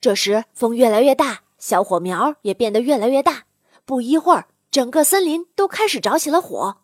这时风越来越大小火苗也变得越来越大。不一会儿整个森林都开始着起了火。